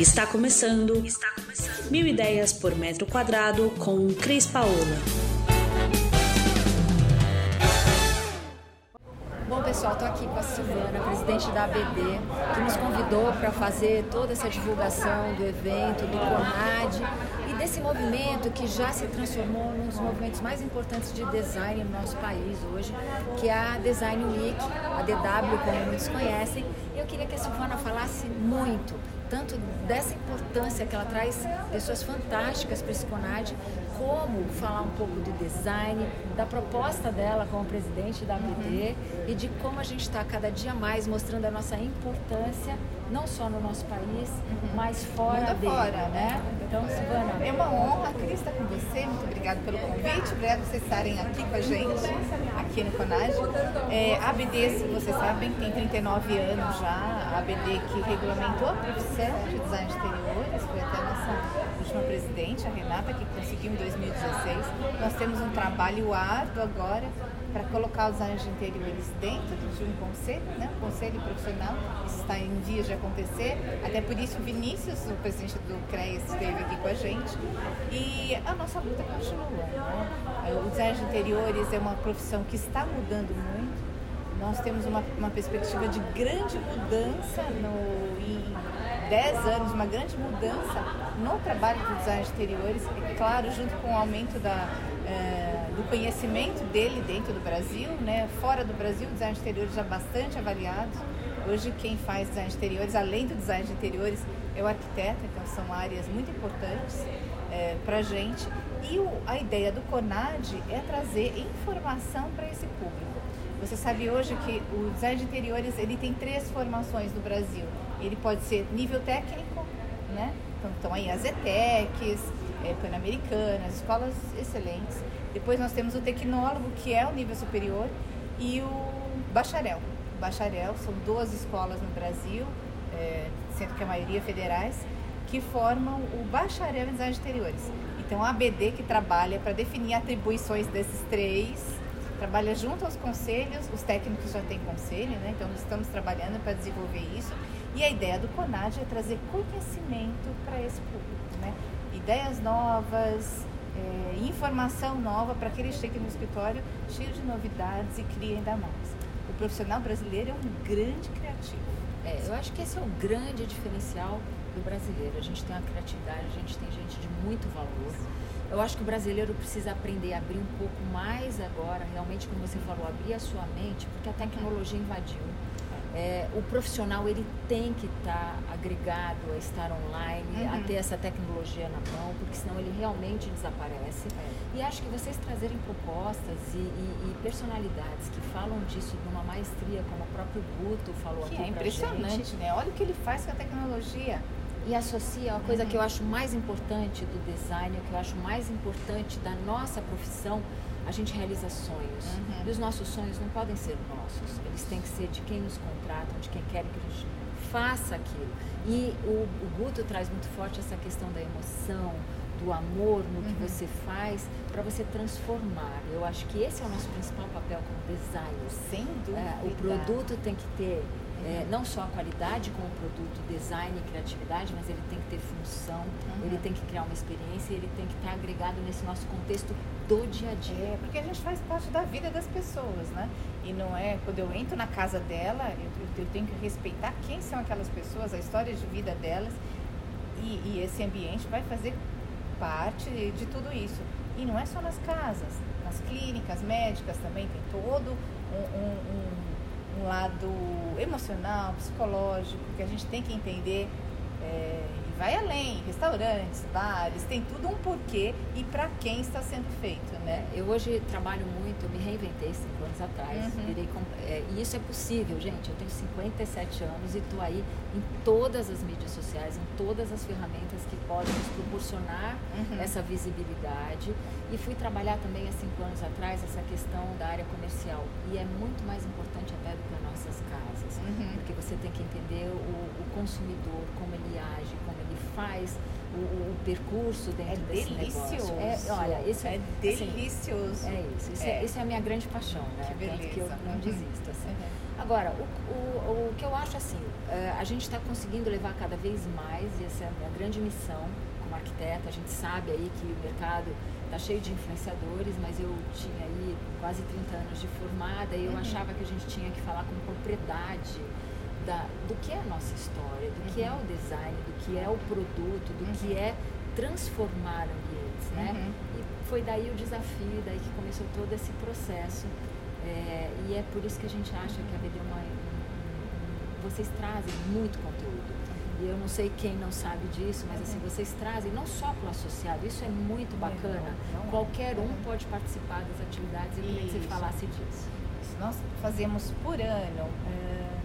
Está começando. Está começando. Mil ideias por metro quadrado com Cris Paola. Bom, pessoal, estou aqui com a Silvana, presidente da ABD, que nos convidou para fazer toda essa divulgação do evento, do CONAD e desse movimento que já se transformou num dos movimentos mais importantes de design no nosso país hoje, que é a Design Week, a DW, como muitos conhecem. E eu queria que a Silvana falasse muito tanto dessa importância que ela traz pessoas fantásticas para esse CONAD, como falar um pouco de design, da proposta dela como presidente da ABD uhum. e de como a gente está cada dia mais mostrando a nossa importância, não só no nosso país, uhum. mas fora Mundo dele. Fora, né? Então, Silvana. É uma honra, Cris, estar com você. Muito obrigada pelo convite. Obrigada por vocês estarem aqui com a gente, aqui no CONAD. É, a ABD, vocês sabem, tem 39 anos já. A ABD que regulamentou a profissão de design de interiores, foi até a nossa última presidente, a Renata, que conseguiu em 2016. Nós temos um trabalho árduo agora para colocar os anjos interiores dentro de um conselho, né? um conselho profissional. Isso está em vias de acontecer. Até por isso o Vinícius, o presidente do CREAS, esteve aqui com a gente. E a nossa luta continua. Né? O design de interiores é uma profissão que está mudando muito. Nós temos uma, uma perspectiva de grande mudança no, em 10 anos, uma grande mudança no trabalho do design de interiores. E, claro, junto com o aumento da, é, do conhecimento dele dentro do Brasil, né? fora do Brasil, o design de interiores já bastante avaliado. Hoje quem faz design de interiores, além do design de interiores, é o arquiteto, então são áreas muito importantes é, para a gente. E o, a ideia do CONAD é trazer informação para esse público. Você sabe hoje que o design de interiores ele tem três formações no Brasil. Ele pode ser nível técnico, né? Então estão aí as ETECs, é, Pan-Americanas, escolas excelentes. Depois nós temos o tecnólogo, que é o nível superior, e o bacharel. O bacharel são duas escolas no Brasil, é, sendo que a maioria federais, que formam o bacharel em design de interiores. Então a ABD que trabalha para definir atribuições desses três, trabalha junto aos conselhos, os técnicos já têm conselho, né? então estamos trabalhando para desenvolver isso. E a ideia do CONAD é trazer conhecimento para esse público, né? ideias novas, é, informação nova para que ele chegue no escritório cheio de novidades e crie ainda mais. O profissional brasileiro é um grande criativo. É, eu acho que esse é o grande diferencial do brasileiro. A gente tem uma criatividade, a gente tem gente de muito valor. Eu acho que o brasileiro precisa aprender a abrir um pouco mais agora, realmente, como você falou, abrir a sua mente, porque a tecnologia invadiu é, o profissional ele tem que estar tá agregado a estar online, uhum. a ter essa tecnologia na mão, porque senão ele realmente desaparece. É. E acho que vocês trazerem propostas e, e, e, personalidades que falam disso de uma maestria, como o próprio Guto falou que aqui. É impressionante, né? Olha o que ele faz com a tecnologia. E associa a coisa que eu acho mais importante do design, o que eu acho mais importante da nossa profissão, a gente realiza sonhos. Uhum. E os nossos sonhos não podem ser nossos, eles têm que ser de quem nos contratam, de quem quer que a gente faça aquilo. E o, o Guto traz muito forte essa questão da emoção, do amor no que uhum. você faz para você transformar. Eu acho que esse é o nosso principal papel como designer. Sem dúvida. É, o produto tem que ter é, não só a qualidade como produto, design e criatividade, mas ele tem que ter função, uhum. ele tem que criar uma experiência, ele tem que estar agregado nesse nosso contexto do dia a dia. É, porque a gente faz parte da vida das pessoas, né? E não é, quando eu entro na casa dela, eu, eu tenho que respeitar quem são aquelas pessoas, a história de vida delas, e, e esse ambiente vai fazer parte de tudo isso. E não é só nas casas, nas clínicas médicas também tem todo um, um, um um lado emocional, psicológico, que a gente tem que entender é, vai além, restaurantes, bares, tem tudo um porquê e para quem está sendo feito, né? Eu hoje trabalho muito, eu me reinventei cinco anos atrás, uhum. virei, é, e isso é possível, gente, eu tenho 57 anos e estou aí em todas as mídias sociais, em todas as ferramentas que podem nos proporcionar uhum. essa visibilidade e fui trabalhar também há cinco anos atrás essa questão da área comercial e é muito mais importante até do que as nossas casas, uhum. porque você você tem que entender o, o consumidor, como ele age, como ele faz o, o percurso dentro é desse delicioso. negócio. É, olha, esse, é assim, delicioso. é isso. Isso é. é. isso é a minha grande paixão, né? Que beleza. Tanto que eu não Uhum. desisto. Assim. Uhum. Agora, o, o, o que eu acho assim, eh, a gente está conseguindo levar cada vez mais, e essa é a minha grande missão como arquiteta, a gente sabe aí que o mercado está cheio de influenciadores, mas eu tinha aí quase 30 anos de formada e eu Uhum. achava que a gente tinha que falar com propriedade da, do que é a nossa história, do que é o design, do que é o produto, do que Uhum. é transformar ambientes, né? Uhum. E foi daí o desafio, daí que começou todo esse processo. É, e é por isso que a gente acha que a BD é uma, um- um- vocês trazem muito conteúdo. E eu não sei quem não sabe disso, mas assim, vocês trazem não só para o associado, isso é muito bacana. não é. Qualquer um pode participar das atividades e eu queria que você Isso. falasse disso. Nós fazemos por ano eh,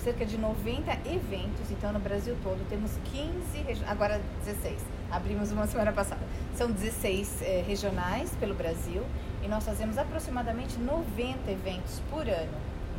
cerca de 90 eventos, então no Brasil todo temos 15, regi- agora 16, abrimos uma semana passada. São 16 eh, regionais pelo Brasil e nós fazemos aproximadamente 90 eventos por ano,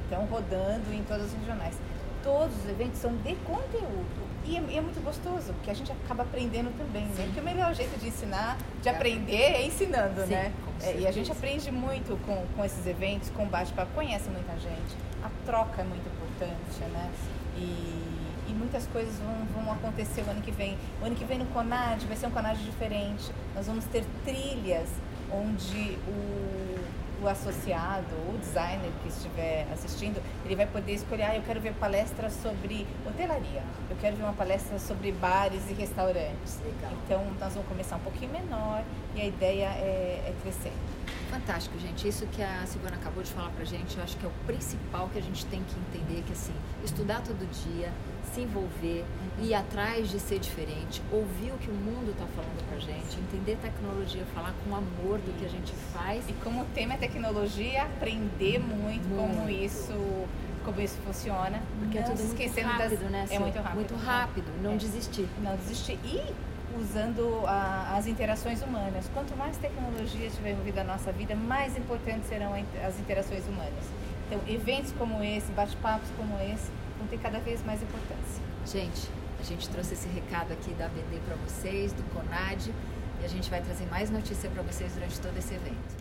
então rodando em todas as regionais. Todos os eventos são de conteúdo e é, é muito gostoso, porque a gente acaba aprendendo também, né? Porque o melhor jeito de ensinar, de É. aprender é ensinando, Sim, né? É, e a gente aprende muito com, com esses eventos, com bate-papo, conhece muita gente, a troca é muito importante, né? E, e muitas coisas vão, vão acontecer o ano que vem. O ano que vem no Conad vai ser um Conad diferente. Nós vamos ter trilhas onde o, o associado, o designer que estiver assistindo, ele vai poder escolher, ah, eu quero ver palestras sobre hotelaria, eu quero ver uma palestra sobre bares e restaurantes. Legal. Então, nós vamos começar um pouquinho menor e a ideia é, é crescer. Fantástico, gente. Isso que a Silvana acabou de falar pra gente, eu acho que é o principal que a gente tem que entender, que assim, estudar todo dia, se envolver, ir atrás de ser diferente, ouvir o que o mundo está falando pra gente, entender tecnologia, falar com amor do que a gente faz. E como o tema é tecnologia, aprender muito, como Muito. isso como isso funciona. Porque é não tudo se muito esquecendo rápido, das... né? É muito rápido. Muito rápido, não É. desistir. Não desistir. E usando a- as interações humanas. Quanto mais tecnologia estiver envolvida na nossa vida, mais importantes serão a as interações humanas. Então, eventos como esse, bate-papos como esse, vão ter cada vez mais importância. Gente, a gente trouxe esse recado aqui da BD para vocês, do Conad, e a gente vai trazer mais notícia para vocês durante todo esse evento.